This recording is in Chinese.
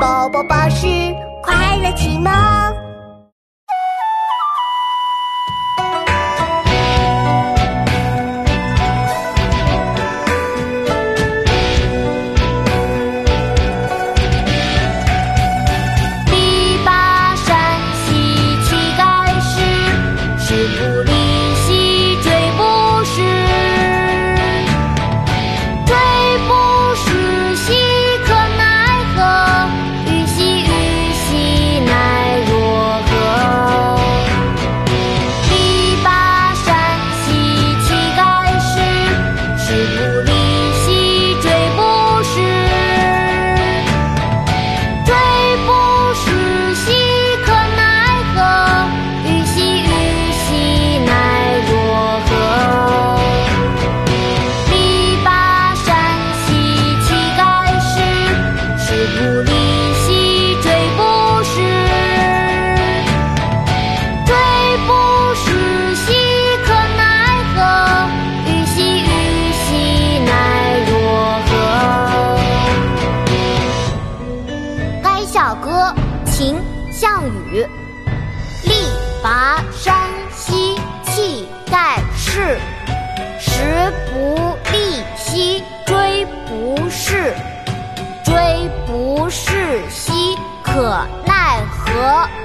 宝宝巴士快乐启蒙。小歌，秦，项羽，力拔山兮气盖世，时不利兮骓不逝，骓不逝兮可奈何。